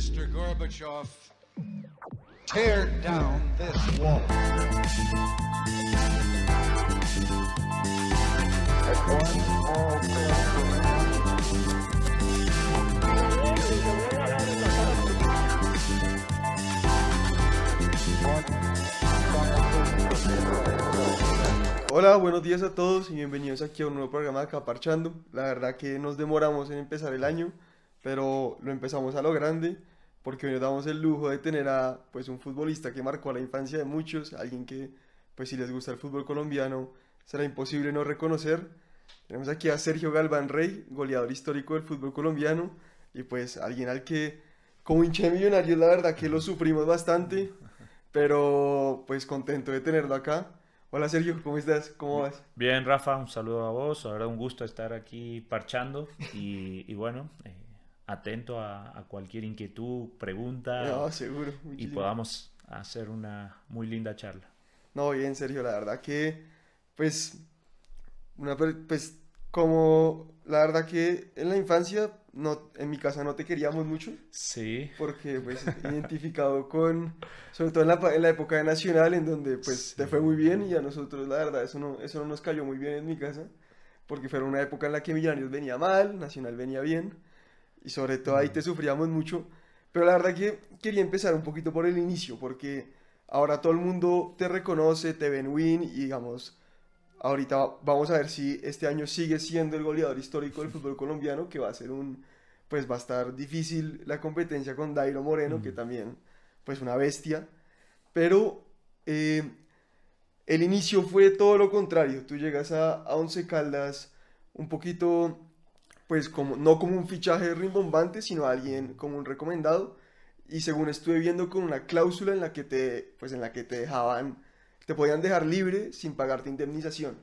Mr. Gorbachev, tear down this wall. Hola, buenos días a todos y bienvenidos aquí a un nuevo programa de Caparchando. La verdad que nos demoramos en empezar el año, pero lo empezamos a lo grande porque hoy nos damos el lujo de tener a pues un futbolista que marcó la infancia de muchos, alguien que pues si les gusta el fútbol colombiano será imposible no reconocer. Tenemos aquí a Sergio Galván Rey, goleador histórico del fútbol colombiano y pues alguien al que como hincha de millonarios la verdad que lo sufrimos bastante, pero pues contento de tenerlo acá. Hola Sergio, ¿cómo estás? ¿Cómo vas? Bien, Rafa, un saludo a vos. Verdad, un gusto estar aquí parchando y, y bueno, eh, atento a, a, cualquier inquietud, pregunta No, seguro. y podamos hacer una muy linda charla. No, bien, Sergio, la verdad que, pues, una, pues, como, la verdad que en la infancia, no, en mi casa no te queríamos mucho, Sí, porque, pues, identificado con, sobre todo en la, en la época de Nacional, en donde, pues, te fue muy bien y a nosotros, la verdad, eso no, eso no nos cayó muy bien en mi casa, porque fue una época en la que Millonarios venía mal, Nacional venía bien, y sobre todo ahí te sufríamos mucho, pero la verdad que quería empezar un poquito por el inicio, porque ahora todo el mundo te reconoce, te ven win, y digamos, ahorita vamos a ver si este año sigue siendo el goleador histórico del fútbol colombiano, que va a ser un, pues va a estar difícil la competencia con Dairo Moreno, que también, pues una bestia, pero eh, el inicio fue todo lo contrario, tú llegas a, a Once Caldas un poquito, pues como, no como un fichaje rimbombante, sino alguien como un recomendado, y según estuve viendo con una cláusula en la que te, pues en la que te dejaban, te podían dejar libre sin pagarte indemnización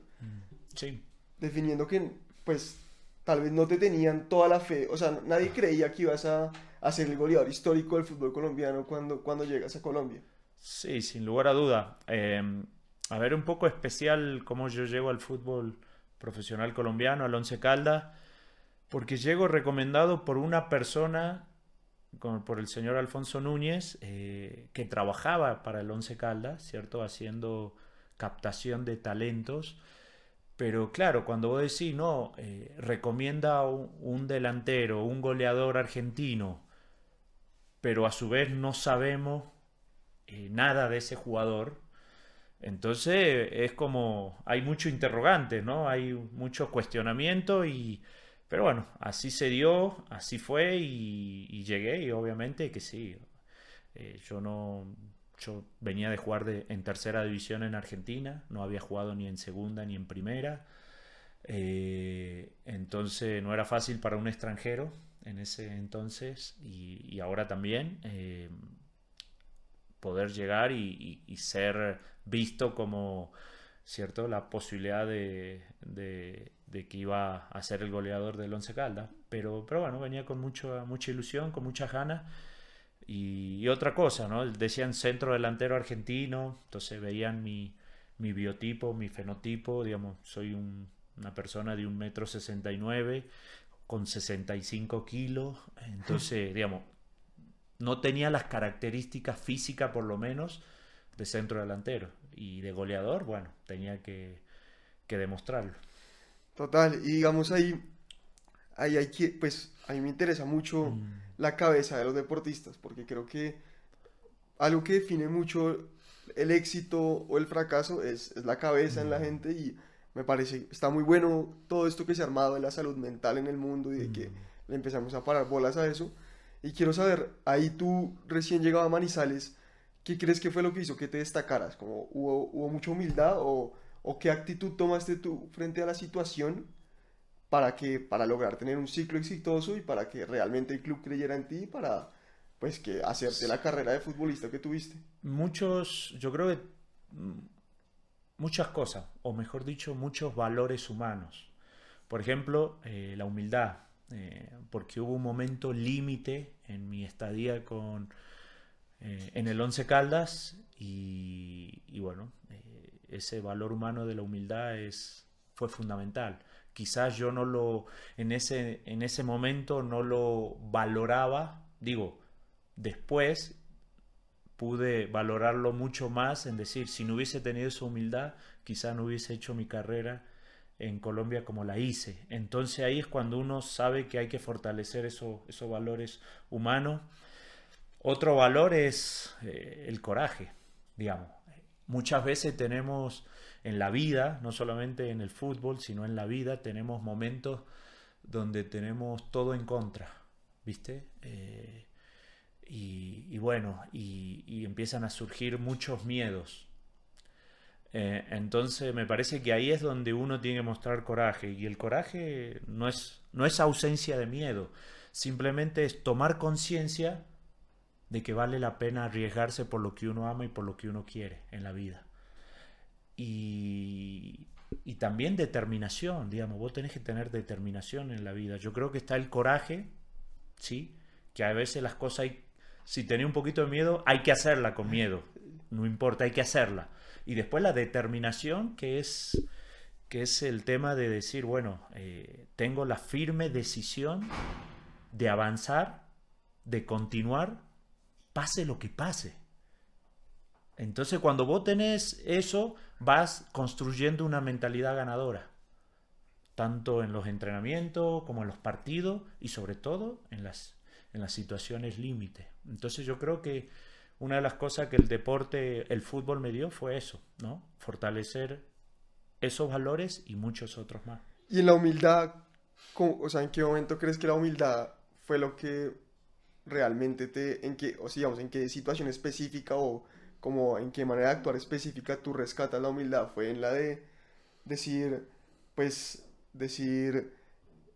sí. definiendo que pues tal vez no te tenían toda la fe, o sea, nadie creía que ibas a, a ser el goleador histórico del fútbol colombiano cuando, cuando llegas a Colombia. Sí, sin lugar a duda. Eh, a ver, un poco especial cómo yo llego al fútbol profesional colombiano, al Once Caldas, porque llego recomendado por una persona, por el señor Alfonso Núñez, eh, que trabajaba para el Once Caldas, ¿cierto? Haciendo captación de talentos. Pero claro, cuando vos decís, no, eh, recomienda un, un delantero, un goleador argentino, pero a su vez no sabemos eh, nada de ese jugador. Entonces es como, hay mucho interrogante, ¿no? Hay mucho cuestionamiento y, pero bueno, así se dio, así fue y, llegué y obviamente que sí, eh, yo no, yo venía de jugar en tercera división en Argentina, no había jugado ni en segunda ni en primera, eh, entonces no era fácil para un extranjero en ese entonces y, ahora también. eh, poder llegar y, ser visto como, ¿cierto? La posibilidad de- de que iba a ser el goleador del Once Caldas. Pero, pero bueno, venía con mucho, mucha ilusión, con muchas ganas. Y, y otra cosa, ¿no? Decían centro delantero argentino, entonces veían mi, mi biotipo, mi fenotipo, digamos, soy un- una persona de un metro sesenta y nueve con 65 kilos, entonces, digamos, no tenía las características físicas, por lo menos, de centro delantero. Y de goleador, bueno, tenía que, que demostrarlo. Total, y digamos ahí, ahí hay que, pues a mí me interesa mucho la cabeza de los deportistas, porque creo que algo que define mucho el éxito o el fracaso es, es la cabeza en la gente y me parece, está muy bueno todo esto que se ha armado de la salud mental en el mundo y de que le empezamos a parar bolas a eso. Y quiero saber, ahí tú recién llegado a Manizales, ¿qué crees que fue lo que hizo que te destacaras? Como, ¿hubo, hubo mucha humildad o, o qué actitud tomaste tú frente a la situación para que para lograr tener un ciclo exitoso y para que realmente el club creyera en ti para pues que hacerte la carrera de futbolista que tuviste? Muchos, yo creo que mm, muchas cosas, o mejor dicho, muchos valores humanos. Por ejemplo, eh, la humildad, eh, porque hubo un momento límite en mi estadía con, eh, en el Once Caldas y, y bueno, eh, ese valor humano de la humildad es, fue fundamental. Quizás yo no lo, en ese, en ese momento no lo valoraba, digo, después pude valorarlo mucho más en decir, si no hubiese tenido esa humildad, quizá no hubiese hecho mi carrera en Colombia como la hice. Entonces ahí es cuando uno sabe que hay que fortalecer esos valores humanos. Otro valor es eh, el coraje, digamos. Muchas veces tenemos en la vida, no solamente en el fútbol, sino en la vida, tenemos momentos donde tenemos todo en contra, ¿viste? Eh, y, bueno, y, empiezan a surgir muchos miedos. Eh, entonces me parece que ahí es donde uno tiene que mostrar coraje. Y el coraje no es, no es ausencia de miedo, simplemente es tomar conciencia de que vale la pena arriesgarse por lo que uno ama y por lo que uno quiere en la vida. Y, y también determinación, digamos, vos tenés que tener determinación en la vida. Yo creo que está el coraje, ¿sí? Que a veces las cosas hay, si tenés un poquito de miedo, hay que hacerla con miedo, no importa, hay que hacerla. Y después la determinación, que es, que es el tema de decir, bueno, eh, tengo la firme decisión de avanzar, de continuar, pase lo que pase. Entonces cuando vos tenés eso, vas construyendo una mentalidad ganadora, tanto en los entrenamientos como en los partidos y sobre todo en las, en las situaciones límite. Entonces yo creo que una de las cosas que el deporte, el fútbol me dio fue eso, ¿no? Fortalecer esos valores y muchos otros más. Y en la humildad, o sea, ¿en qué momento crees que la humildad fue lo que realmente te, en qué, o digamos, en qué situación específica o como en qué manera de actuar específica tú rescatas la humildad, fue en la de decir, pues, decir,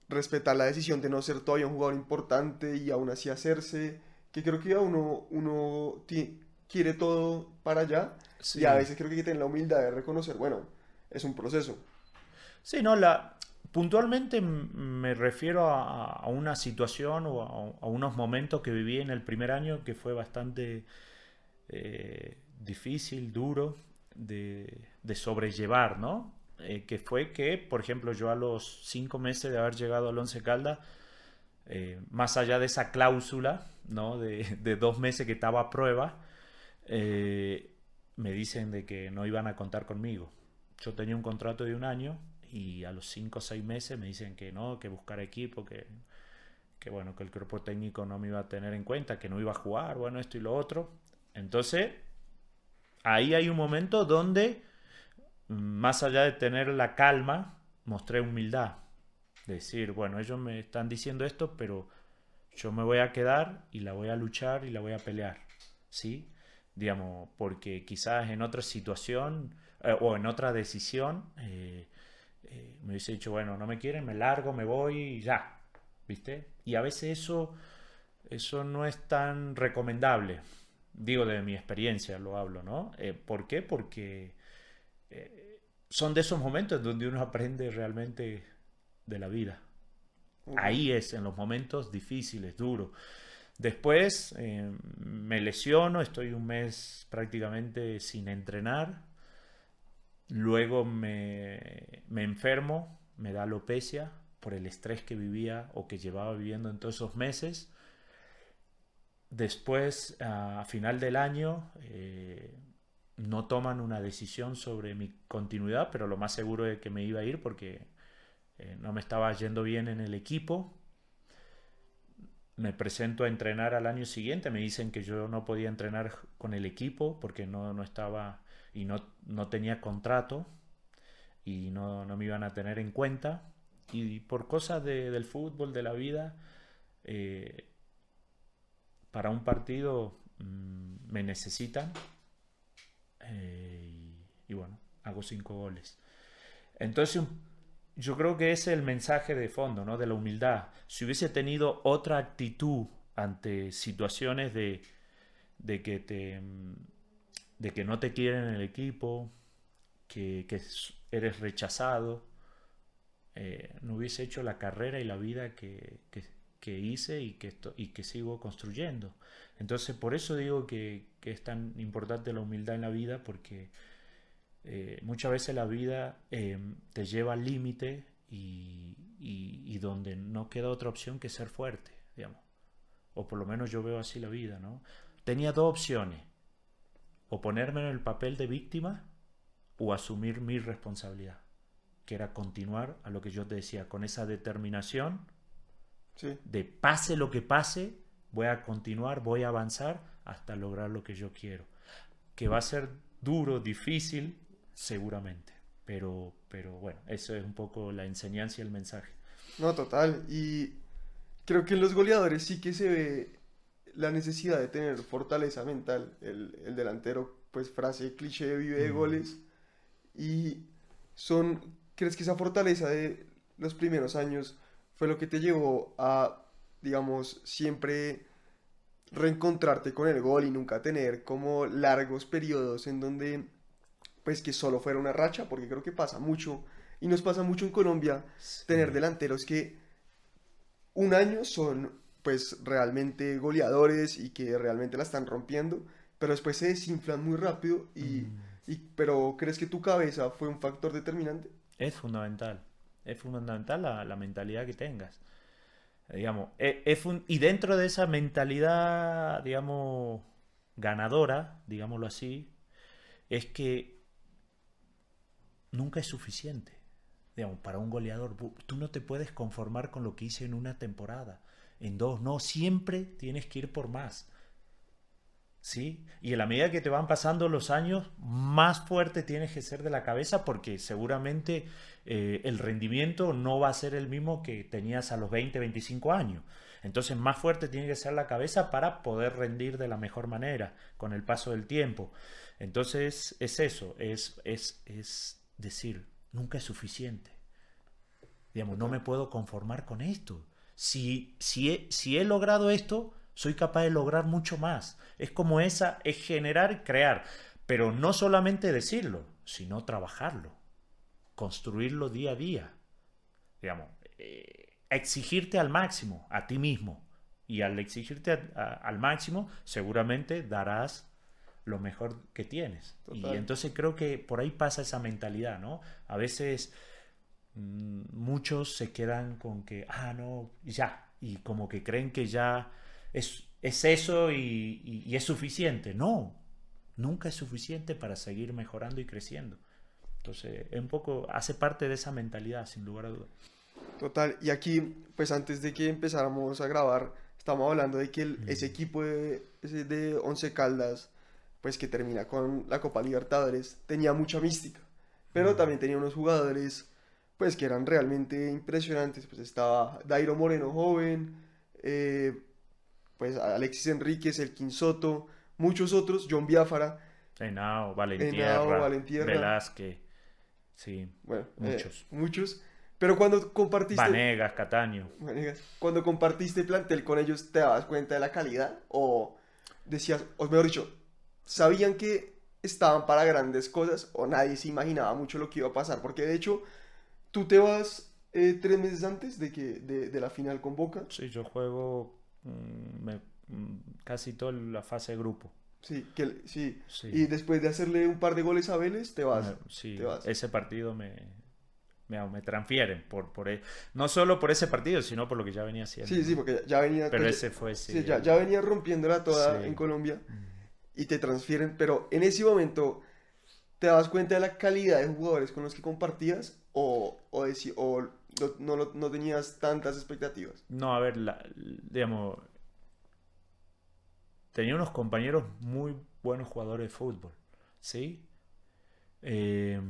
respetar la decisión de no ser todavía un jugador importante y aún así hacerse, que creo que uno, uno quiere todo para allá y a veces creo que hay que tener la humildad de reconocer, bueno, es un proceso. Sí, no, la, puntualmente me refiero a, una situación o a, unos momentos que viví en el primer año que fue bastante eh, difícil, duro de, sobrellevar, ¿no? Eh, que fue que, por ejemplo, yo a los cinco meses de haber llegado al Once Caldas, eh, más allá de esa cláusula, ¿no? De, dos meses que estaba a prueba, me dicen de que no iban a contar conmigo. Yo tenía un contrato de un año y a los cinco o seis meses me dicen que no, que buscar equipo, que, que bueno, que el cuerpo técnico no me iba a tener en cuenta, que no iba a jugar, bueno, esto y lo otro. Entonces, ahí hay un momento donde, más allá de tener la calma, mostré humildad. Decir, bueno, ellos me están diciendo esto, pero yo me voy a quedar y la voy a luchar y la voy a pelear. ¿Sí? Digamos, porque quizás en otra situación eh, o en otra decisión eh, eh, me hubiese dicho, bueno, no me quieren, me largo, me voy y ya. ¿Viste? Y a veces eso, eso no es tan recomendable digo de mi experiencia, lo hablo, ¿no? Eh, ¿Por qué? Porque eh, son de esos momentos donde uno aprende realmente de la vida. Ahí es, en los momentos difíciles, duros. Después eh, me lesiono, estoy un mes prácticamente sin entrenar. Luego me, me enfermo, me da alopecia por el estrés que vivía o que llevaba viviendo en todos esos meses. Después, a final del año, eh, no toman una decisión sobre mi continuidad, pero lo más seguro es que me iba a ir porque eh, no me estaba yendo bien en el equipo. Me presento a entrenar al año siguiente, me dicen que yo no podía entrenar con el equipo porque no, no estaba y no, no tenía contrato y no, no, me iban a tener en cuenta. Y por cosas del fútbol, de la vida, eh, para un partido mm, me necesitan eh, y, bueno, hago cinco goles. Entonces yo creo que ese es el mensaje de fondo, ¿no? De la humildad. Si hubiese tenido otra actitud ante situaciones de, de que te mm, de que no te quieren en el equipo, que, eres rechazado, eh, no hubiese hecho la carrera y la vida que, que hice y que, y que sigo construyendo. Entonces, por eso digo que, es tan importante la humildad en la vida, porque eh, muchas veces la vida eh, te lleva al límite y, donde no queda otra opción que ser fuerte, digamos. o por lo menos yo veo así la vida, ¿no? Tenía dos opciones, o ponerme en el papel de víctima o asumir mi responsabilidad, que era continuar a lo que yo te decía, con esa determinación Sí. de pase lo que pase, voy a continuar, voy a avanzar hasta lograr lo que yo quiero. Que va a ser duro, difícil, seguramente. Pero, pero bueno, eso es un poco la enseñanza y el mensaje. No, total. Y creo que en los goleadores sí que se ve la necesidad de tener fortaleza mental. El, el delantero, pues frase cliché, vive de goles. Y son, ¿crees que esa fortaleza de los primeros años fue lo que te llevó a, digamos, siempre reencontrarte con el gol y nunca tener como largos periodos en donde, pues que solo fuera una racha? Porque creo que pasa mucho, y nos pasa mucho en Colombia, tener Sí. delanteros que un año son pues realmente goleadores y que realmente la están rompiendo, pero después se desinflan muy rápido y, Mm. y- pero ¿crees que tu cabeza fue un factor determinante? Es fundamental. Es fundamental la, la mentalidad que tengas. Digamos, e- es fun- y dentro de esa mentalidad, digamos, ganadora, digámoslo así, es que nunca es suficiente. Digamos, para un goleador, tú no te puedes conformar con lo que hice en una temporada, en dos, no, siempre tienes que ir por más. ¿Sí? Y en la medida que te van pasando los años, más fuerte tienes que ser de la cabeza porque seguramente eh, el rendimiento no va a ser el mismo que tenías a los 20, 25 años. Entonces, más fuerte tiene que ser la cabeza para poder rendir de la mejor manera con el paso del tiempo. Entonces, es eso, es, es, es decir, nunca es suficiente. Digamos, no me puedo conformar con esto. Si, si, he, si he logrado esto, soy capaz de lograr mucho más. Es como esa, es generar y crear. Pero no solamente decirlo, sino trabajarlo. Construirlo día a día. Digamos, eh, exigirte al máximo, a ti mismo. Y al exigirte a- a- al máximo, seguramente darás lo mejor que tienes. Y entonces creo que por ahí pasa esa mentalidad, ¿no? A veces muchos se quedan con que, ah, no, ya, y como que creen que ya es, es eso y, y- y es suficiente. No, nunca es suficiente para seguir mejorando y creciendo. Entonces, es un poco, hace parte de esa mentalidad, sin lugar a dudas. Total, y aquí, pues antes de que empezáramos a grabar, estamos hablando de que el- ese equipo de, ese de Once Caldas, pues que termina con la Copa Libertadores, tenía mucha mística, pero también tenía unos jugadores, pues que eran realmente impresionantes, pues estaba Dairo Moreno joven, eh, pues Alexis Enríquez, el Quinsoto, muchos otros, John Biafara, Henao, Valentierra. Velázquez, sí, bueno, eh, Muchos. muchos, pero cuando compartiste... Vanegas, Cataño. Vanegas, Cuando compartiste plantel con ellos, ¿te dabas cuenta de la calidad? ¿O decías, o mejor dicho, sabían que estaban para grandes cosas o nadie se imaginaba mucho lo que iba a pasar? Porque de hecho, tú te vas eh, tres meses antes de, que, de, de la final con Boca. Sí, yo juego mm, me- mm, casi toda la fase de grupo. Sí, que, sí. Sí. Y después de hacerle un par de goles a Vélez, te vas. Me- sí, te vas. ese partido me, me, me transfieren por, por e- no solo por ese partido, sino por lo que ya venía haciendo. Sí, sí, porque ya, venía... Pero pues, ese fue sí, sí, ya, ya venía rompiéndola toda Sí. en Colombia. Mm. y te transfieren, pero en ese momento te das cuenta de la calidad de jugadores con los que compartías o, o, o no, no no tenías tantas expectativas. No, a ver, la- digamos, tenía unos compañeros muy buenos jugadores de fútbol, ¿sí? Eh,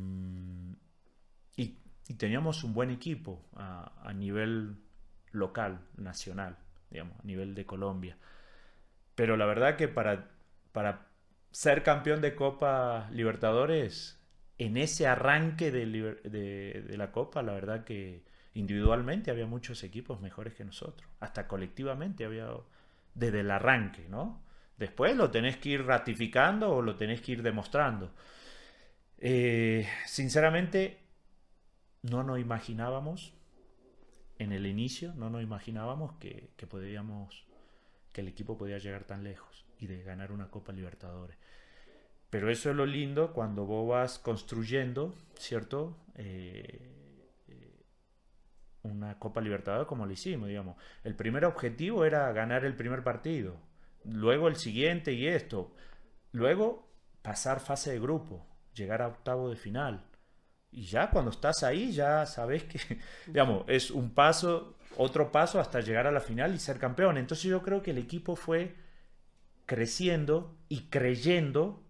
y, y teníamos un buen equipo a, a nivel local, nacional, digamos, a nivel de Colombia. Pero la verdad que para, para ser campeón de Copa Libertadores, en ese arranque de, la Copa, la verdad que individualmente había muchos equipos mejores que nosotros. Hasta colectivamente había desde el arranque, ¿no? Después lo tenés que ir ratificando o lo tenés que ir demostrando. Eh, sinceramente, no nos imaginábamos en el inicio, no nos imaginábamos que, que podíamos, que el equipo podía llegar tan lejos y de ganar una Copa Libertadores. Pero eso es lo lindo cuando vos vas construyendo, ¿cierto? Eh, eh, una Copa Libertadores como lo hicimos, digamos. El primer objetivo era ganar el primer partido, luego el siguiente y esto, luego pasar fase de grupo, llegar a octavo de final. Y ya cuando estás ahí, ya sabes que, digamos, es un paso, otro paso hasta llegar a la final y ser campeón. Entonces yo creo que el equipo fue creciendo y creyendo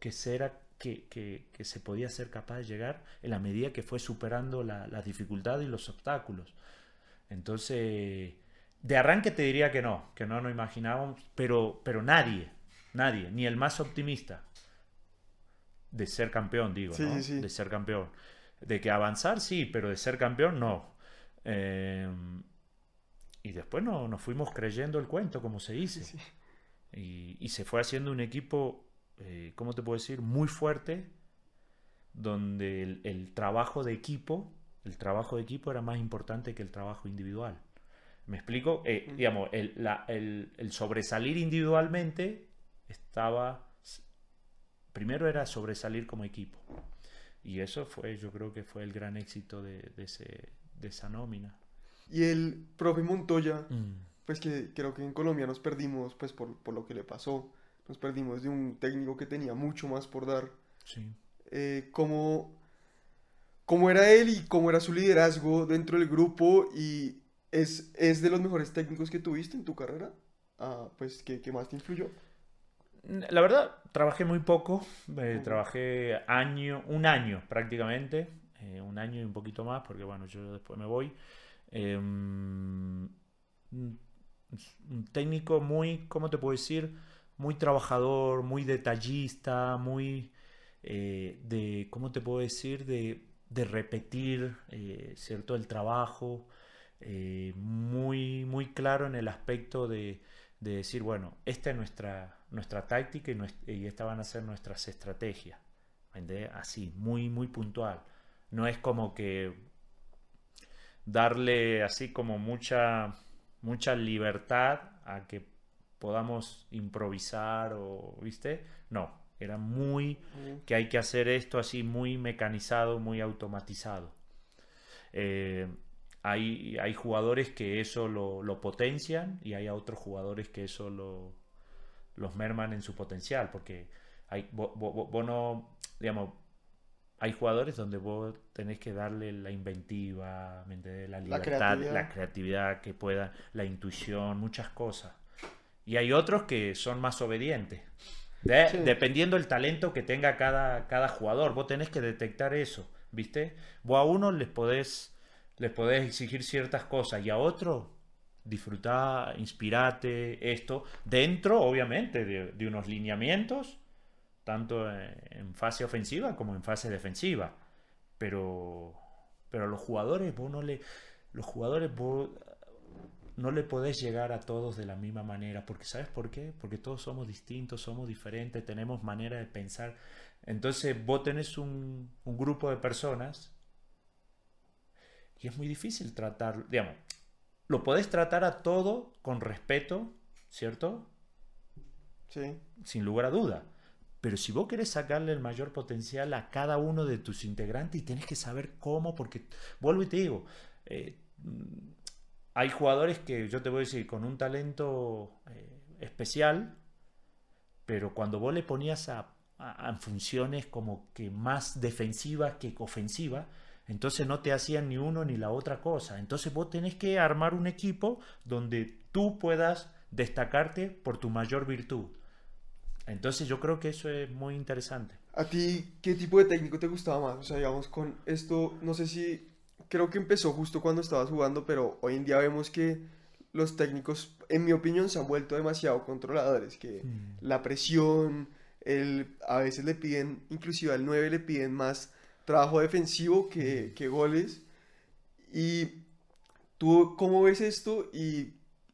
que, será, que, que, que se podía ser capaz de llegar en la medida que fue superando la, la dificultad y los obstáculos. Entonces, de arranque te diría que no, que no nos imaginábamos, pero, pero nadie, nadie, ni el más optimista de ser campeón, digo, Sí, ¿no? sí, sí. De ser campeón. De que avanzar, sí, pero de ser campeón, no. Eh, y después no, nos fuimos creyendo el cuento, como se dice. Sí. Y, y se fue haciendo un equipo, eh, ¿cómo te puedo decir? Muy fuerte, donde el, el trabajo de equipo, el trabajo de equipo era más importante que el trabajo individual. ¿Me explico? Eh, digamos, el, la- el- el sobresalir individualmente estaba... Primero era sobresalir como equipo. Y eso fue, yo creo que fue el gran éxito de, de ese, de esa nómina. Y el profe Montoya, Mm, pues que creo que en Colombia nos perdimos, pues por, por lo que le pasó, nos perdimos de un técnico que tenía mucho más por dar. sí. Eh, ¿cómo, cómo era él y cómo era su liderazgo dentro del grupo? Y es, es de los mejores técnicos que tuviste en tu carrera, Ah, pues que, que más te influyó. La verdad, trabajé muy poco. eh, trabajé año, un año prácticamente. eh, un año y un poquito más, porque bueno, yo después me voy. Un, un técnico muy, ¿cómo te puedo decir? Muy trabajador, muy detallista, muy eh, de, ¿cómo te puedo decir? De, de repetir, eh, ¿cierto? El trabajo. eh, muy, muy claro en el aspecto de, de decir, bueno, esta es nuestra, nuestra táctica y, nues- y estas van a ser nuestras estrategias. Así, muy, muy puntual. No es como que darle así como mucha, mucha libertad a que podamos improvisar o, ¿viste? No, era muy que hay que hacer esto así muy mecanizado, muy automatizado. Eh, hay, hay jugadores que eso lo, lo potencian y hay otros jugadores que eso lo, los merman en su potencial, porque hay, vos, vos- vos no, digamos, hay jugadores donde vos tenés que darle la inventiva, la libertad, creatividad. la creatividad que pueda, la intuición, muchas cosas. Y hay otros que son más obedientes. De- Sí. Dependiendo el talento que tenga cada, cada jugador, vos tenés que detectar eso, ¿viste? Vos a uno les podés, les podés exigir ciertas cosas y a otro disfrutar, inspirate, esto, dentro, obviamente, de, de unos lineamientos, tanto en, en fase ofensiva como en fase defensiva. Pero, pero a los jugadores, vos no le, los jugadores, vos no le podés llegar a todos de la misma manera, porque ¿sabes por qué? Porque todos somos distintos, somos diferentes, tenemos manera de pensar. Entonces vos tenés un, un grupo de personas y es muy difícil tratar, digamos, lo podés tratar a todo con respeto, ¿cierto? Sí, Sin lugar a duda. Pero si vos querés sacarle el mayor potencial a cada uno de tus integrantes y tenés que saber cómo, porque vuelvo y te digo, eh, hay jugadores que yo te voy a decir con un talento eh, especial, pero cuando vos le ponías a, a- a funciones como que más defensivas que ofensivas, entonces no te hacían ni uno ni la otra cosa. Entonces vos tenés que armar un equipo donde tú puedas destacarte por tu mayor virtud. Entonces yo creo que eso es muy interesante. ¿A ti qué tipo de técnico te gustaba más? O sea, digamos, con esto, no sé si, creo que empezó justo cuando estabas jugando, pero hoy en día vemos que los técnicos, en mi opinión, se han vuelto demasiado controladores, que la presión, el, a veces le piden, inclusive al 9 le piden más trabajo defensivo que, que goles. Y tú, ¿cómo ves esto? Y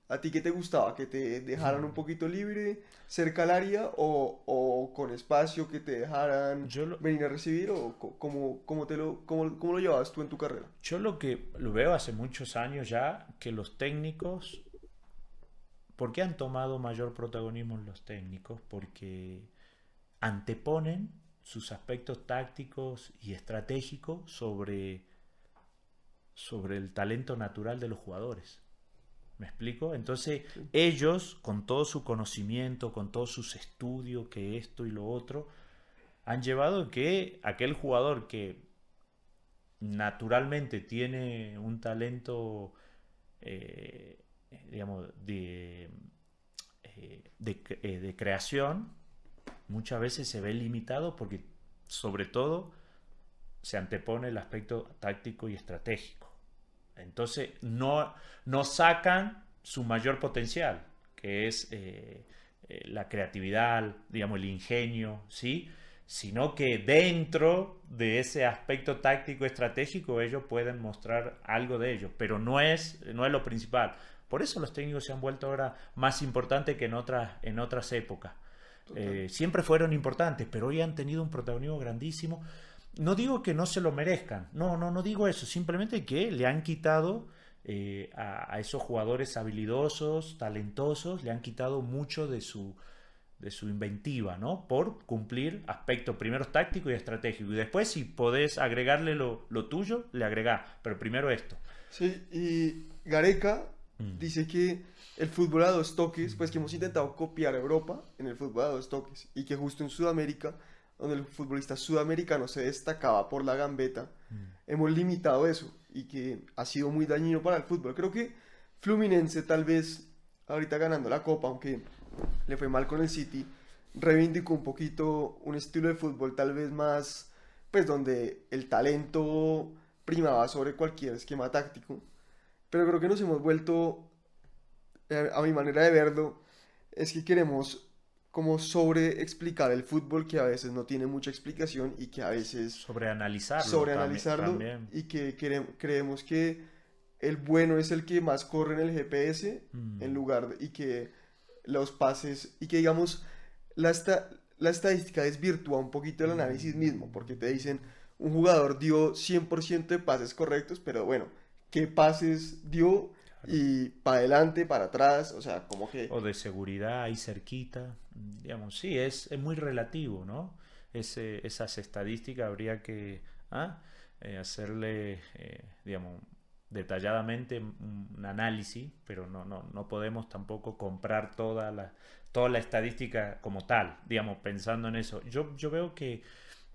¿A ti qué te gustaba? ¿Que te dejaran un poquito libre cerca al área o, o con espacio que te dejaran Yo lo- venir a recibir o cómo, cómo te lo, cómo, cómo lo llevabas tú en tu carrera? Yo lo que lo veo hace muchos años ya, que los técnicos, ¿por qué han tomado mayor protagonismo los técnicos? Porque anteponen sus aspectos tácticos y estratégicos sobre sobre el talento natural de los jugadores. ¿Me explico? Entonces, ellos, con todo su conocimiento, con todos sus estudios, que esto y lo otro, han llevado que aquel jugador que naturalmente tiene un talento, eh, digamos, de, eh, eh, de, creación, muchas veces se ve limitado porque, sobre todo, se antepone el aspecto táctico y estratégico. Entonces, no, no sacan su mayor potencial, que es la creatividad, digamos, el ingenio, ¿sí? sino que dentro de ese aspecto táctico estratégico ellos pueden mostrar algo de ello, pero no es, no es lo principal. Por eso los técnicos se han vuelto ahora más importantes que en otras, en otras épocas. Eh, siempre fueron importantes, pero hoy han tenido un protagonismo grandísimo. No digo que no se lo merezcan, no, no, no digo eso, simplemente que le han quitado eh, a esos jugadores habilidosos, talentosos, le han quitado mucho de su, de su inventiva, ¿no? Por cumplir aspectos primero tácticos y estratégicos. Y después, si podés agregarle lo, tuyo, le agregás. Pero primero esto. Sí, y Gareca mm. dice que el fútbol a dos toques, pues que hemos intentado copiar a Europa en el fútbol a dos toques. Y que justo en Sudamérica, donde el futbolista sudamericano se destacaba por la gambeta, mm. hemos limitado eso. Y que ha sido muy dañino para el fútbol. Creo que Fluminense tal vez ahorita ganando la copa, aunque le fue mal con el City, reivindicó un poquito un estilo de fútbol tal vez más, pues donde el talento primaba sobre cualquier esquema táctico. Pero creo que nos hemos vuelto, eh, a mi manera de verlo, es que queremos como sobre explicar el fútbol que a veces no tiene mucha explicación y que a veces sobre analizarlo sobre analizarlo y que creemos que el bueno es el que más corre en el GPS mm. en lugar de, y que los pases y que digamos la, la estadística desvirtúa un poquito el análisis mm. mismo, porque te dicen un jugador dio 100% de pases correctos, pero bueno, ¿qué pases dio? Y para adelante, para atrás, o sea, como que... O de seguridad ahí cerquita, digamos, sí, es, es muy relativo, ¿no? Ese, esas estadísticas habría que ¿ah? eh, hacerle, eh, digamos, detalladamente un análisis, pero no, no, no podemos tampoco comprar toda la, toda la estadística como tal, digamos, pensando en eso. Yo, yo veo que,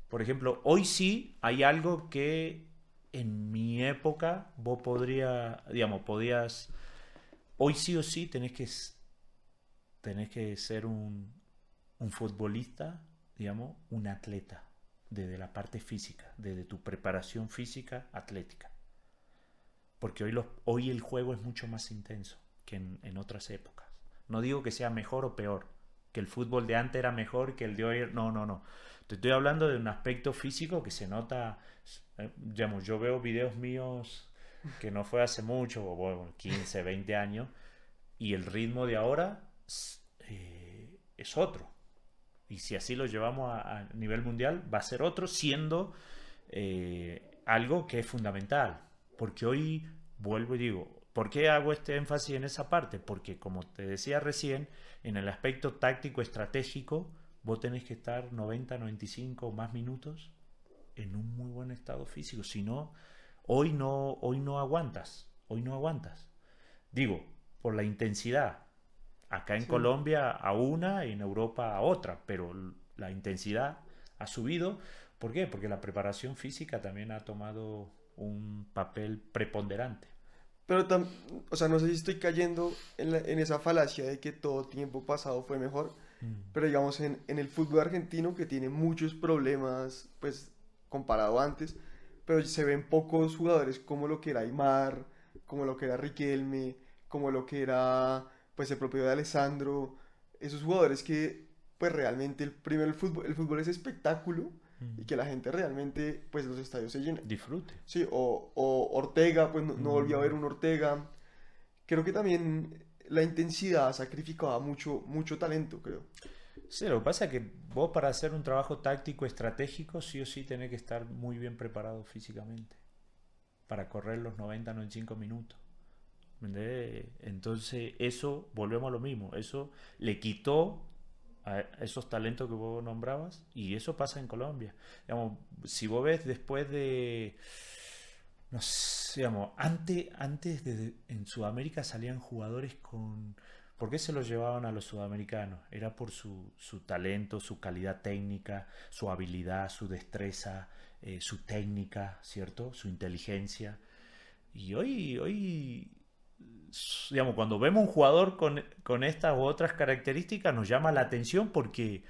por ejemplo, hoy sí hay algo que en mi época vos podría, digamos, podías, hoy sí o sí tenés que, tenés que ser un, un futbolista, digamos, un atleta, desde la parte física, desde tu preparación física atlética porque hoy, hoy el juego es mucho más intenso que en, otras épocas. No digo que sea mejor o peor, que el fútbol de antes era mejor que el de hoy. No, no, no. Te estoy hablando de un aspecto físico que se nota, eh, yo veo videos míos que no fue hace mucho, bueno, 15, 20 años, y el ritmo de ahora eh, es otro. Y si así lo llevamos a, nivel mundial, va a ser otro, siendo eh, algo que es fundamental. Porque hoy vuelvo y digo, ¿por qué hago este énfasis en esa parte? Porque como te decía recién, en el aspecto táctico estratégico, vos tenés que estar 90, 95 o más minutos en un muy buen estado físico. Si no, hoy no, hoy no aguantas. Hoy no aguantas. Digo, por la intensidad. Acá en Colombia a una y en Europa a otra, pero la intensidad ha subido. ¿Por qué? Porque la preparación física también ha tomado un papel preponderante. Pero, o sea, no sé si estoy cayendo en, esa falacia de que todo tiempo pasado fue mejor, mm. pero digamos en, el fútbol argentino que tiene muchos problemas, pues comparado antes, pero se ven pocos jugadores como lo que era Aymar, como lo que era Riquelme, como lo que era pues el propio de Alessandro, esos jugadores que pues realmente el primero el fútbol, el fútbol es espectáculo, y que la gente realmente, pues los estadios se llenen. Disfrute. Sí, o, Ortega, pues no, volvió a ver un Ortega. Creo que también la intensidad sacrificaba mucho, mucho talento, creo. Sí, lo que pasa es que vos para hacer un trabajo táctico estratégico sí o sí tenés que estar muy bien preparado físicamente para correr los 90, 95 minutos. Entonces eso, volvemos a lo mismo, eso le quitó a esos talentos que vos nombrabas y eso pasa en Colombia. Digamos, si vos ves después de no sé, digamos, antes, antes de, en Sudamérica salían jugadores con... ¿Por qué se los llevaban a los sudamericanos? Era por su, su talento, su calidad técnica, su habilidad, su destreza, eh, su técnica, ¿cierto? Su inteligencia. Y hoy, hoy digamos, cuando vemos un jugador con, con estas u otras características, nos llama la atención porque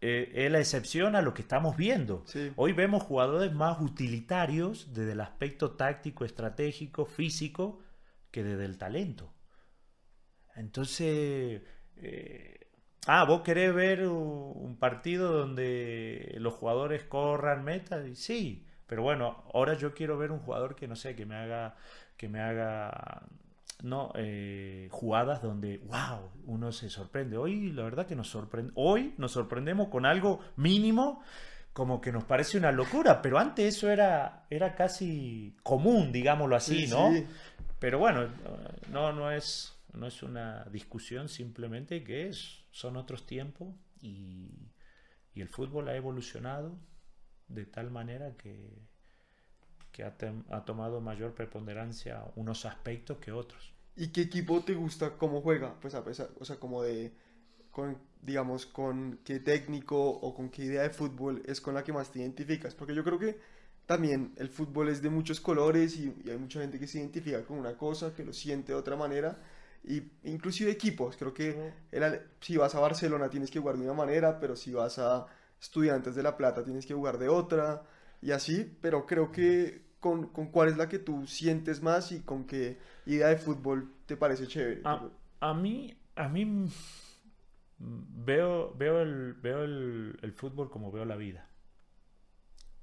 eh, es la excepción a lo que estamos viendo. Hoy vemos jugadores más utilitarios desde el aspecto táctico, estratégico, físico, que desde el talento. Entonces, eh, ah, vos querés ver un partido donde los jugadores corran meta, sí, pero bueno, ahora yo quiero ver un jugador que no sé, que me haga, que me haga ¿no? Eh, jugadas donde, wow, uno se sorprende. Hoy la verdad que nos sorprende, hoy nos sorprendemos con algo mínimo, como que nos parece una locura, pero antes eso era, era casi común, digámoslo así, ¿no? Pero bueno, no, no, es, no es una discusión, simplemente que es, son otros tiempos y, y el fútbol ha evolucionado de tal manera que que ha, tomado mayor preponderancia unos aspectos que otros. ¿Y qué equipo te gusta cómo juega? Pues a pesar, o sea, como de, con, digamos, con qué técnico o con qué idea de fútbol es con la que más te identificas. Porque yo creo que también el fútbol es de muchos colores y, hay mucha gente que se identifica con una cosa, que lo siente de otra manera. Y inclusive equipos, creo que si vas a Barcelona tienes que jugar de una manera, pero si vas a Estudiantes de La Plata tienes que jugar de otra y así, pero creo que con, con, cuál es la que tú sientes más y con qué idea de fútbol te parece chévere. A, a mí, a mí veo, veo, el, veo el, el, fútbol como veo la vida.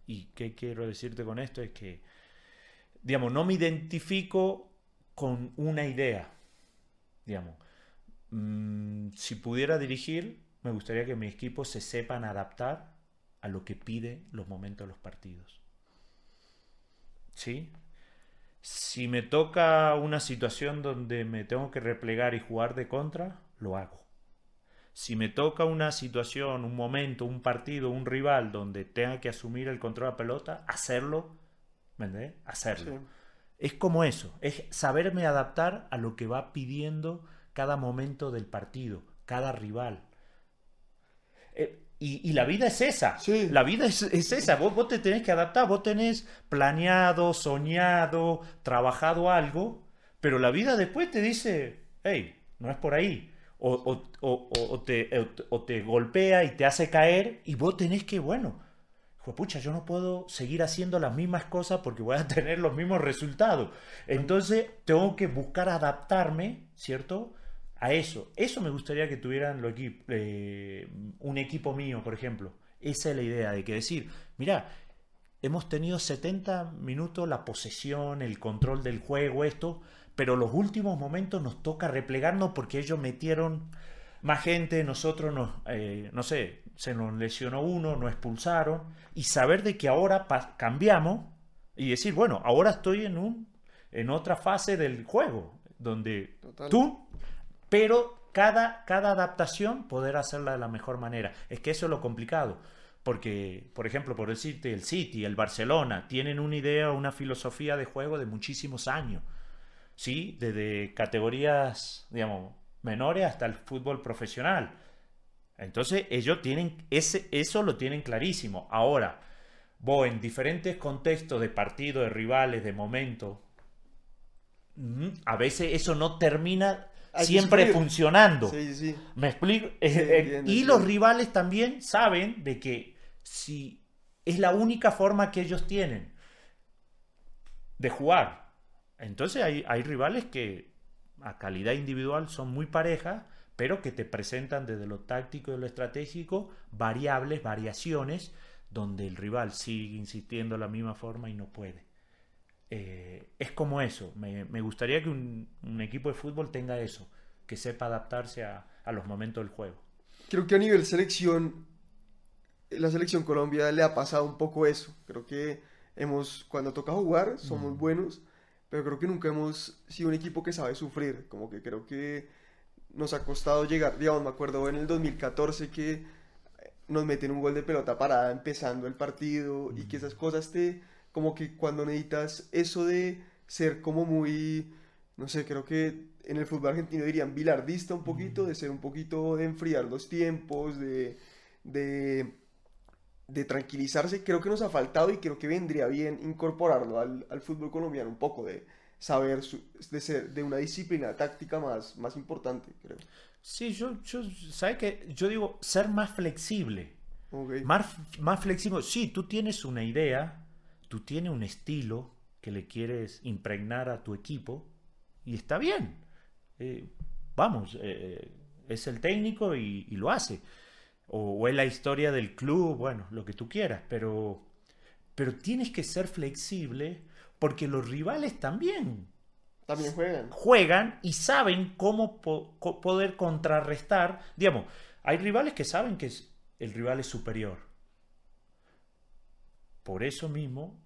¿Y qué quiero decirte con esto? Es que, digamos, no me identifico con una idea. Digamos, mm, si pudiera dirigir, me gustaría que mis equipos se sepan adaptar a lo que pide los momentos de los partidos. ¿Sí? Si me toca una situación donde me tengo que replegar y jugar de contra, lo hago. Si me toca una situación, un momento, un partido, un rival donde tenga que asumir el control de la pelota, hacerlo, ¿me Hacerlo. Es como eso, es saberme adaptar a lo que va pidiendo cada momento del partido, cada rival. Eh, y, la vida es esa. La vida es, esa. Vos, vos, te tenés que adaptar. Vos tenés planeado, soñado, trabajado algo. Pero la vida después te dice, hey, no es por ahí. O, o, te, o, te, golpea y te hace caer. Y vos tenés que, bueno, pucha, yo no puedo seguir haciendo las mismas cosas porque voy a tener los mismos resultados. Entonces tengo que buscar adaptarme, ¿cierto? A eso. Eso me gustaría que tuvieran lo eh, un equipo mío, por ejemplo. Esa es la idea de que decir, mira, hemos tenido 70 minutos la posesión, el control del juego, esto, pero los últimos momentos nos toca replegarnos porque ellos metieron más gente, nosotros nos, eh, no sé, se nos lesionó uno, nos expulsaron, y saber de que ahora cambiamos y decir, bueno, ahora estoy en un en otra fase del juego, donde tú pero cada, cada adaptación poder hacerla de la mejor manera. Es que eso es lo complicado. Porque, por ejemplo, por decirte, el City, el Barcelona, tienen una idea, una filosofía de juego de muchísimos años. ¿Sí? Desde categorías, digamos, menores hasta el fútbol profesional. Entonces, ellos tienen, ese, eso lo tienen clarísimo. Ahora, en diferentes contextos de partido, de rivales, de momento, a veces eso no termina siempre funcionando. ¿Me explico? Eh, eh, y los rivales también saben de que si es la única forma que ellos tienen de jugar. Entonces hay, hay rivales que a calidad individual son muy parejas, pero que te presentan desde lo táctico y lo estratégico variables, variaciones, donde el rival sigue insistiendo de la misma forma y no puede. Eh, es como eso. Me, gustaría que un, equipo de fútbol tenga eso, que sepa adaptarse a, los momentos del juego. Creo que a nivel selección, la selección Colombia le ha pasado un poco eso. Creo que hemos, cuando toca jugar, somos mm. buenos, pero creo que nunca hemos sido un equipo que sabe sufrir. Como que creo que nos ha costado llegar. Digamos, me acuerdo en el 2014 que nos meten un gol de pelota parada empezando el partido y que mm. esas cosas te como que cuando necesitas eso de ser como muy, no sé, creo que en el fútbol argentino dirían bilardista un poquito, de ser un poquito de enfriar los tiempos, de, de, de tranquilizarse, creo que nos ha faltado y creo que vendría bien incorporarlo al, al fútbol colombiano un poco, de saber de, ser, de una disciplina táctica más, más importante, creo. Sí, yo, yo ¿sabes qué? Yo digo ser más flexible. Más, más flexible. Sí, tú tienes una idea, tú tienes un estilo que le quieres impregnar a tu equipo y está bien. Eh, vamos, eh, es el técnico y, lo hace. O, es la historia del club, bueno, lo que tú quieras, pero, pero tienes que ser flexible porque los rivales también. También juegan. Juegan y saben cómo poder contrarrestar. Digamos, hay rivales que saben que el rival es superior. Por eso mismo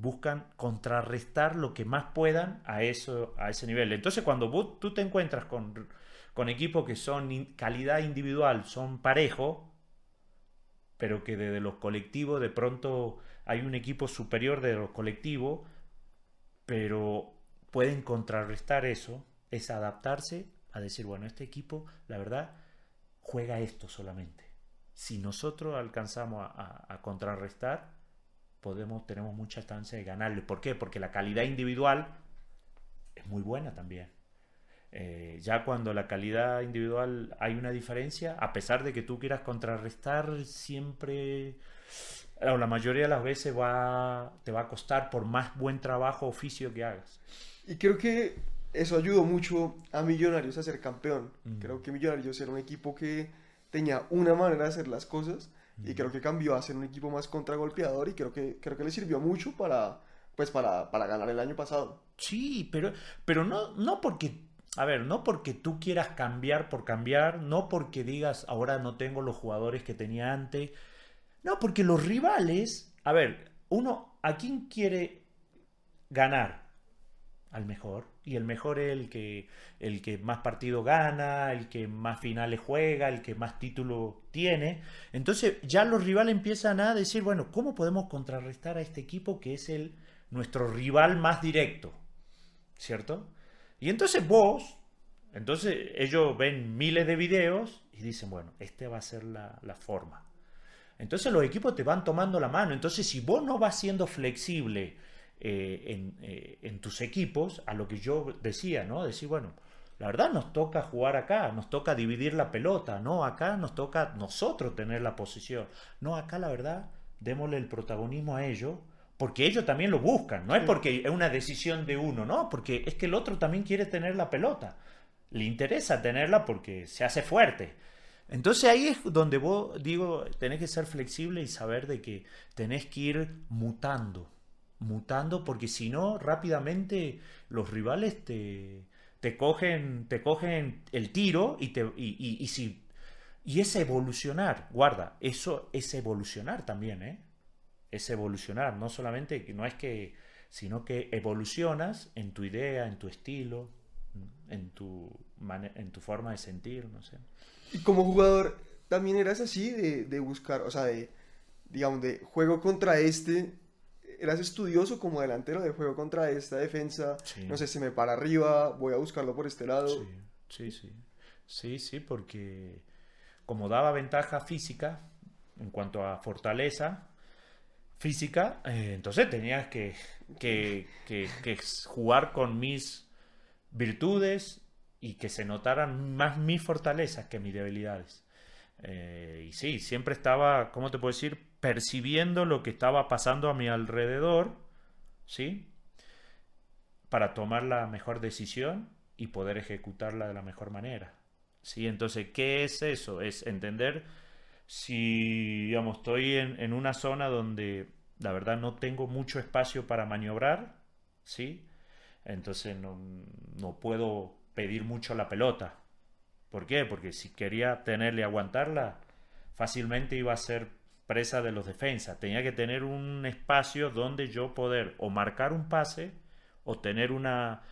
buscan contrarrestar lo que más puedan a, eso, a ese nivel. Entonces, cuando tú te encuentras con, con equipos que son calidad individual, son parejo, pero que desde los colectivos de pronto hay un equipo superior de los colectivos, pero pueden contrarrestar eso, es adaptarse a decir, bueno, este equipo, la verdad, juega esto solamente. Si nosotros alcanzamos a contrarrestar, podemos, tenemos mucha chance de ganarle. ¿Por qué? Porque la calidad individual es muy buena también. Eh, ya cuando la calidad individual hay una diferencia, a pesar de que tú quieras contrarrestar, siempre, o la mayoría de las veces va, te va a costar por más buen trabajo oficio que hagas. Y creo que eso ayudó mucho a Millonarios a ser campeón. Mm. Creo que Millonarios era un equipo que tenía una manera de hacer las cosas y creo que cambió a ser un equipo más contragolpeador y creo que, creo que le sirvió mucho para, pues para, para ganar el año pasado. Sí, pero, pero no, no porque, a ver, no porque tú quieras cambiar por cambiar, no porque digas ahora no tengo los jugadores que tenía antes, no, porque los rivales, a ver, uno, ¿a quién quiere ganar? Al mejor y el mejor es el que, el que más partido gana, el que más finales juega, el que más título tiene. Entonces ya los rivales empiezan a decir, bueno, ¿cómo podemos contrarrestar a este equipo que es el, nuestro rival más directo? ¿Cierto? Y entonces vos, entonces ellos ven miles de videos y dicen, bueno, este va a ser la, la forma. Entonces los equipos te van tomando la mano. Entonces si vos no vas siendo flexible, eh, eh, en, tus equipos a lo que yo decía, ¿no? Decir, bueno, la verdad nos toca jugar acá, nos toca dividir la pelota, ¿no? Acá nos toca nosotros tener la posición. No, acá la verdad, démosle el protagonismo a ellos, porque ellos también lo buscan, no es porque es una decisión de uno, ¿no? Porque es que el otro también quiere tener la pelota. Le interesa tenerla porque se hace fuerte. Entonces ahí es donde vos digo, tenés que ser flexible y saber de que tenés que ir mutando mutando, porque si no, rápidamente los rivales te, te, cogen, te cogen el tiro y, te, y, y, si, y es evolucionar, guarda, eso es evolucionar también, ¿eh? Es evolucionar, no solamente, no es que, sino que evolucionas en tu idea, en tu estilo, en tu, en tu forma de sentir, no sé. Y como jugador, también eras así de, de buscar, o sea, de, digamos, de juego contra este, eras estudioso como delantero de juego contra esta defensa. No sé, se me para arriba, voy a buscarlo por este lado. Sí, sí, sí. Sí, porque como daba ventaja física en cuanto a fortaleza física, eh, entonces tenías que, que, jugar con mis virtudes y que se notaran más mis fortalezas que mis debilidades. Eh, y sí, siempre estaba, ¿cómo te puedo decir? Percibiendo lo que estaba pasando a mi alrededor, ¿sí? Para tomar la mejor decisión y poder ejecutarla de la mejor manera. ¿Sí? Entonces, ¿qué es eso? Es entender si, digamos, estoy en, una zona donde la verdad no tengo mucho espacio para maniobrar, ¿sí? Entonces no, no puedo pedir mucho la pelota. ¿Por qué? Porque si quería tenerle aguantarla, fácilmente iba a ser presa de los defensas. Tenía que tener un espacio donde yo poder o marcar un pase o tener una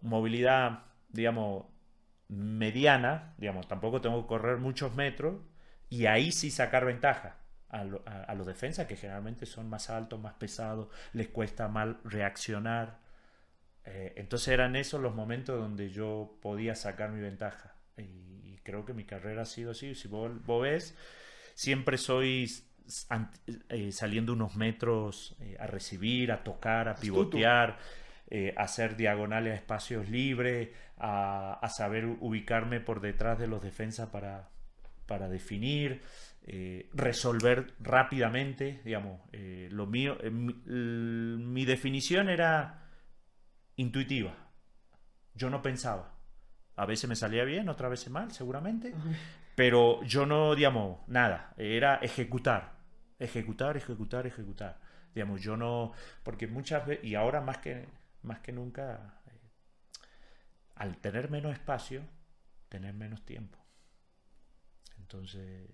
movilidad, digamos, mediana, digamos, tampoco tengo que correr muchos metros y ahí sí sacar ventaja. a, los defensas que generalmente son más altos, más pesados, les cuesta mal reaccionar. Eh, entonces eran esos los momentos donde yo podía sacar mi ventaja. Y, creo que mi carrera ha sido así. Si vos, ves, siempre soy eh, saliendo unos metros eh, a recibir, a tocar, a pivotear, a hacer diagonales a espacios libres, a, a, saber ubicarme por detrás de los defensas para, para definir. Eh, resolver rápidamente, digamos, eh, lo mío, eh, mi, definición era intuitiva. Yo no pensaba. A veces me salía bien, otras veces mal, seguramente, pero yo no, digamos, nada, era ejecutar, ejecutar, ejecutar, ejecutar. Digamos, yo no, porque muchas veces, y ahora más que, más que nunca, al tener menos espacio, tener menos tiempo. Entonces,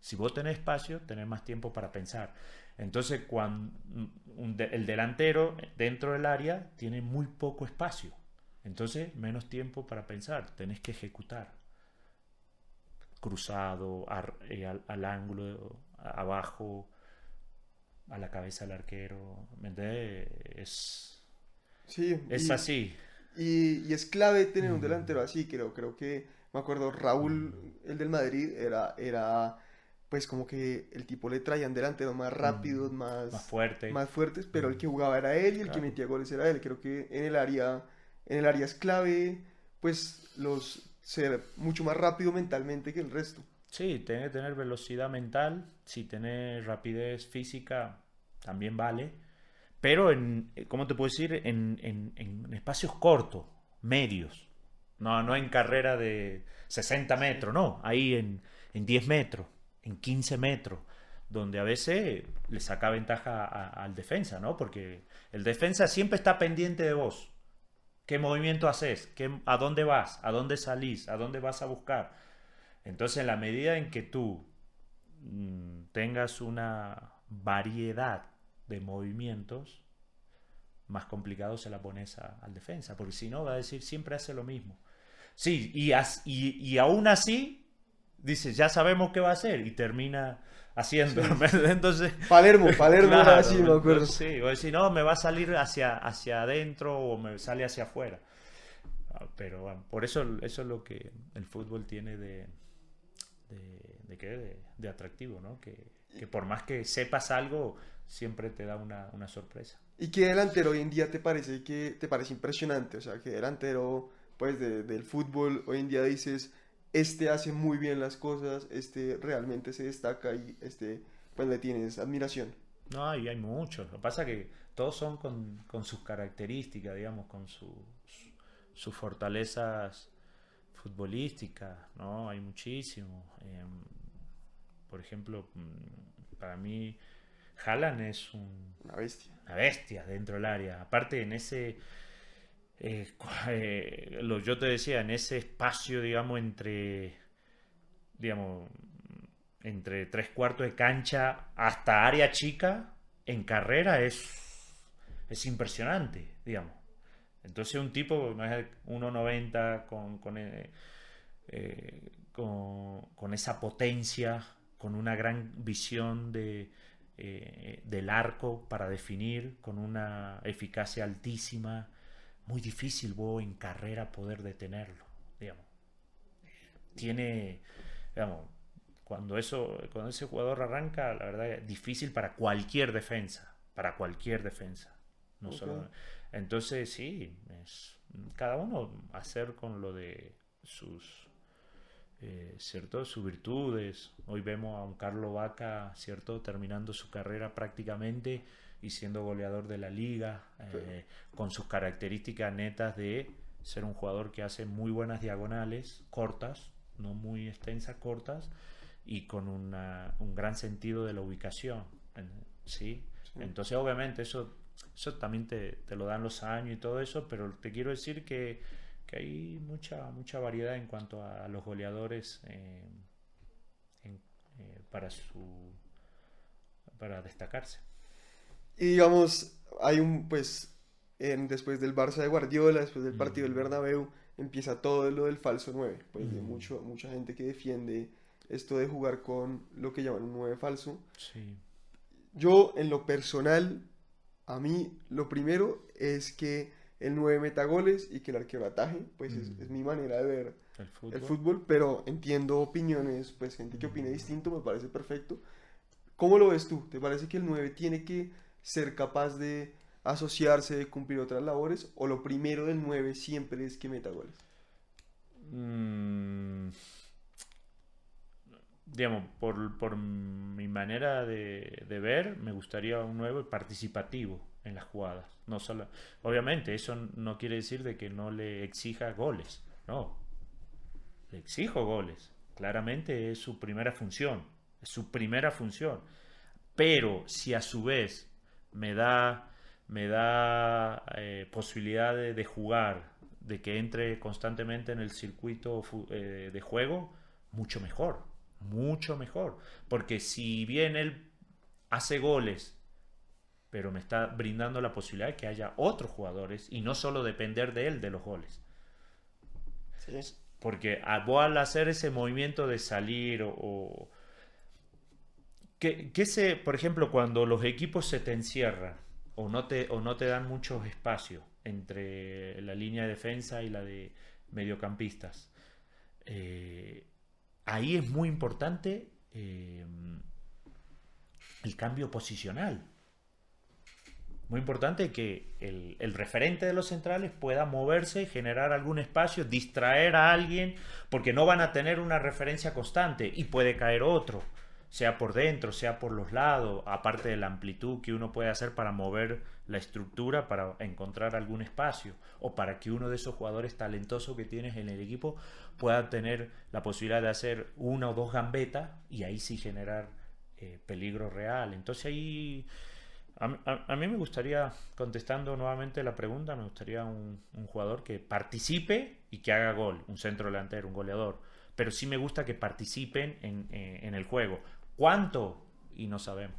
si vos tenés espacio, tenés más tiempo para pensar. Entonces, cuando el delantero dentro del área tiene muy poco espacio. Entonces, menos tiempo para pensar. Tenés que ejecutar. Cruzado, eh, al, ángulo, abajo, a la cabeza del arquero. ¿Me entiendes? Es, sí, es así. Y, es clave tener un delantero así. Creo, creo que, me acuerdo, Raúl, el del Madrid, era... era pues como que el tipo le traían delanteros más rápidos, más, más, fuerte. más fuertes, pero el que jugaba era él y el que metía goles era él. Creo que en el área, en el área es clave, pues los ser mucho más rápido mentalmente que el resto. Sí, tiene que tener velocidad mental, si tener rapidez física también vale, pero en, ¿cómo te puedo decir? En, en, en espacios cortos, medios, no, no en carrera de 60 metros, no, ahí en, en 10 metros en 15 metros, donde a veces le saca ventaja al defensa, ¿no? Porque el defensa siempre está pendiente de vos. ¿Qué movimiento haces? ¿Qué, ¿A dónde vas? ¿A dónde salís? ¿A dónde vas a buscar? Entonces, en la medida en que tú mm, tengas una variedad de movimientos, más complicado se la pones al defensa, porque si no va a decir siempre hace lo mismo. Sí, y, y, y aún así dice, ya sabemos qué va a hacer y termina haciendo. Entonces, Palermo, Palermo así, me acuerdo. Sí, o decir, no, me va a salir hacia, hacia adentro o me sale hacia afuera. Ah, pero bueno, por eso eso es lo que el fútbol tiene de, de, de, de, atractivo, ¿no? Que, que, por más que sepas algo, siempre te da una, una sorpresa. ¿Y qué delantero hoy en día te parece que te parece impresionante? O sea, ¿qué delantero pues del fútbol hoy en día dices, este hace muy bien las cosas, este realmente se destaca y este pues le tienes admiración. No, y hay muchos. Lo que pasa es que todos son con, con sus características, digamos, con sus, sus fortalezas futbolísticas, ¿no? Hay muchísimo. Em, por ejemplo, mm, para mí, Haaland es un, una bestia. Una bestia dentro del área. Aparte, en ese eh, eh, lo, yo te decía, en ese espacio, digamos, entre, digamos, entre tres cuartos de cancha hasta área chica, en carrera es, es impresionante, digamos. Entonces un tipo, 1,90 con, con, eh, con, con, esa potencia, con una gran visión de, del arco para definir, con una eficacia altísima, muy difícil en carrera poder detenerlo, digamos. Tiene, digamos, cuando, eso, cuando ese jugador arranca, la verdad es difícil para cualquier defensa, para cualquier defensa. No solo, entonces, sí, es, cada uno hacer con lo de sus, eh, ¿cierto? sus virtudes. Hoy vemos a un Carlos Vaca, ¿cierto? Terminando su carrera prácticamente y siendo goleador de la liga, eh, con sus características netas de ser un jugador que hace muy buenas diagonales, cortas, no muy extensas, cortas, y con una, un gran sentido de la ubicación. ¿sí? Entonces, obviamente, eso, eso también te, te, lo dan los años y todo eso, pero te quiero decir que, que hay mucha, mucha variedad en cuanto a los goleadores eh, eh, para, su, para destacarse. Y digamos, hay un, pues, en, después del Barça de Guardiola, después del partido del Bernabéu, empieza todo lo del falso 9, pues de mucho, mucha gente que defiende esto de jugar con lo que llaman un 9 falso. Sí. Yo, en lo personal, a mí lo primero es que el 9 meta goles y que el arquero ataje, pues es, Mm. es mi manera de ver El fútbol. el fútbol, pero entiendo opiniones, pues gente que opine distinto, me parece perfecto. ¿Cómo lo ves tú? ¿Te parece que el 9 tiene que ser capaz de asociarse, de cumplir otras labores? ¿O lo primero del 9 siempre es que meta goles? Mm, digamos, por, por mi manera de, ver, me gustaría un nuevo participativo en las jugadas. No solo, obviamente, eso no quiere decir de que no le exija goles. No, le exijo goles. Claramente es su primera función. Es su primera función. Pero si a su vez me da, me da eh, posibilidad de, jugar, de que entre constantemente en el circuito eh, de juego, mucho mejor. Mucho mejor. Porque si bien él hace goles, pero me está brindando la posibilidad de que haya otros jugadores y no solo depender de él de los goles. Porque vos al hacer ese movimiento de salir o... o- que, que se, por ejemplo, cuando los equipos se te encierran o no te, o no te dan muchos espacios entre la línea de defensa y la de mediocampistas, eh, ahí es muy importante eh, el cambio posicional. Muy importante que el, el referente de los centrales pueda moverse, generar algún espacio, distraer a alguien, porque no van a tener una referencia constante y puede caer otro, sea por dentro, sea por los lados, aparte de la amplitud que uno puede hacer para mover la estructura, para encontrar algún espacio, o para que uno de esos jugadores talentosos que tienes en el equipo pueda tener la posibilidad de hacer una o dos gambetas y ahí sí generar eh, peligro real. Entonces ahí... A, a- mí me gustaría, contestando nuevamente la pregunta, me gustaría un, jugador que participe y que haga gol, un centro delantero, un goleador. Pero sí me gusta que participen en, eh, en el juego. ¿Cuánto? Y no sabemos.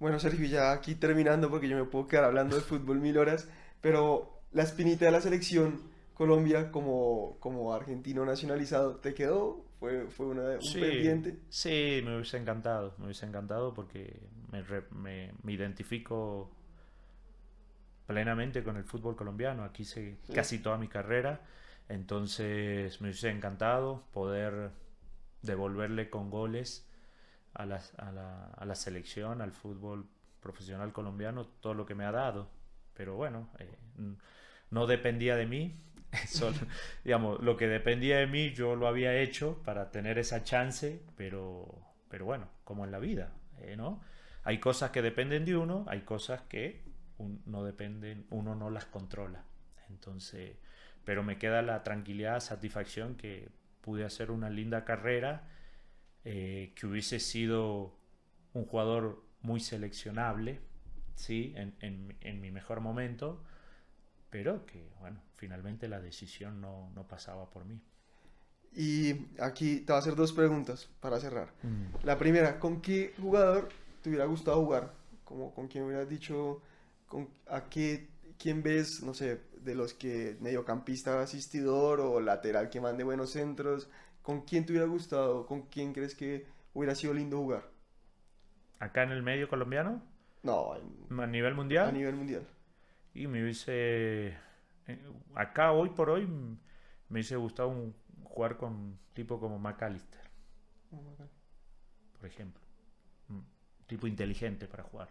Bueno, Sergio, ya aquí terminando, porque yo me puedo quedar hablando de fútbol mil horas, pero la espinita de la selección Colombia como, como argentino nacionalizado, ¿te quedó? ¿Fue, fue una, un Sí, pendiente? sí, me hubiese encantado, me hubiese encantado porque me, me- me identifico plenamente con el fútbol colombiano. Aquí Sí. casi toda mi carrera, entonces me hubiese encantado poder devolverle con goles a la, selección, al fútbol profesional colombiano, todo lo que me ha dado. Pero bueno, eh, no dependía de mí. Solo, digamos, lo que dependía de mí yo lo había hecho para tener esa chance, pero, pero bueno, como en la vida, eh, ¿no? Hay cosas que dependen de uno, hay cosas que no dependen, uno no las controla. Entonces, pero me queda la tranquilidad, satisfacción que pude hacer una linda carrera, eh, que hubiese sido un jugador muy seleccionable, ¿sí? En, en- en mi mejor momento, pero que, bueno, finalmente la decisión no, no pasaba por mí. Y aquí te voy a hacer dos preguntas para cerrar. La primera, ¿con qué jugador te hubiera gustado jugar? Como con quién hubieras dicho, con, a qué, quién ves, no sé, de los que mediocampista asistidor o lateral que mande buenos centros, ¿con quién te hubiera gustado? ¿Con quién crees que hubiera sido lindo jugar? Acá en el medio colombiano, No, en- a nivel a mundial, nivel mundial. y me hubiese... eh, Acá hoy por hoy me hubiese gustado un- jugar con un tipo como McAllister, por ejemplo. Un tipo inteligente para jugar.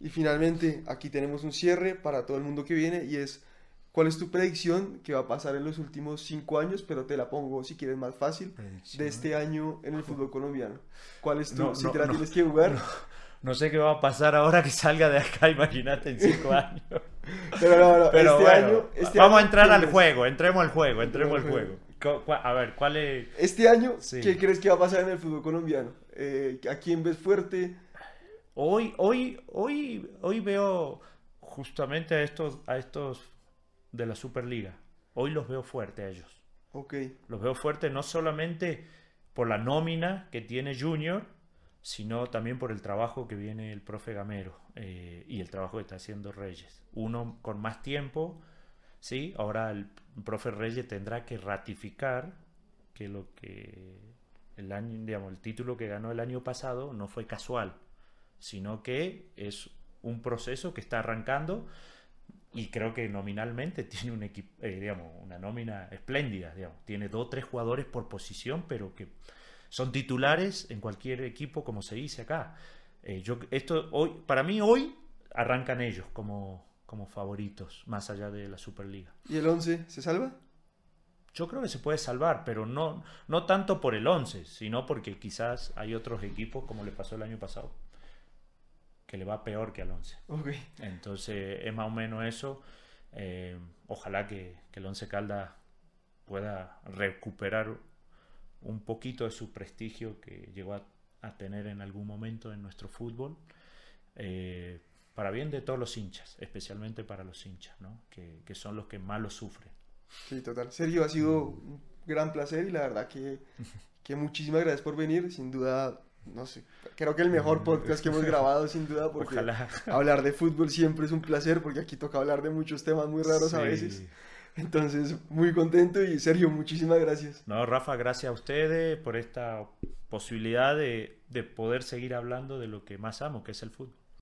Y finalmente, aquí tenemos un cierre para todo el mundo que viene y es, ¿cuál es tu predicción que va a pasar en los últimos cinco años? Pero te la pongo si quieres más fácil, de este año en el fútbol colombiano. ¿Cuál es tu, No, si no, te la no, tienes que jugar? No sé qué va a pasar ahora que salga de acá, imagínate, en cinco años. Pero Pero este bueno, año, este vamos a entrar ¿quién al juego, entremos al juego, entremos al juego. A ver, ¿cuál es...? Este año, Sí. ¿qué crees que va a pasar en el fútbol colombiano? Eh, ¿A quién ves fuerte? Hoy, hoy, hoy, hoy veo justamente a estos, a estos de la Superliga. Hoy los veo fuertes a ellos. Ok, Los veo fuertes no solamente por la nómina que tiene Junior, sino también por el trabajo que viene el profe Gamero eh, y el trabajo que está haciendo Reyes. Uno con más tiempo, ¿sí? Ahora el profe Reyes tendrá que ratificar que lo que el, año, digamos, el título que ganó el año pasado no fue casual, sino que es un proceso que está arrancando y creo que nominalmente tiene un equipo, eh, digamos, una nómina espléndida, digamos. Tiene dos o tres jugadores por posición, pero que son titulares en cualquier equipo, como se dice acá. Eh, yo, esto hoy, para mí hoy arrancan ellos como, como favoritos, más allá de la Superliga. ¿Y el 11 se salva? Yo creo que se puede salvar, pero no, no tanto por el 11, sino porque quizás hay otros equipos, como le pasó el año pasado, que le va peor que al 11. Ok. Entonces es más o menos eso. Eh, ojalá que, que el 11 Caldas pueda recuperar un poquito de su prestigio que llegó a, a tener en algún momento en nuestro fútbol. Eh, para bien de todos los hinchas, especialmente para los hinchas, ¿no? que, que son los que más lo sufren. Sí, total. Sergio, ha sido un gran placer y la verdad que, que muchísimas gracias por venir. Sin duda, no sé, creo que el mejor podcast que hemos grabado, sin duda, porque Ojalá. hablar de fútbol siempre es un placer, porque aquí toca hablar de muchos temas muy raros a veces. Entonces, muy contento y Sergio, muchísimas gracias. No, Rafa, gracias a ustedes por esta posibilidad de, de poder seguir hablando de lo que más amo, que es el fútbol.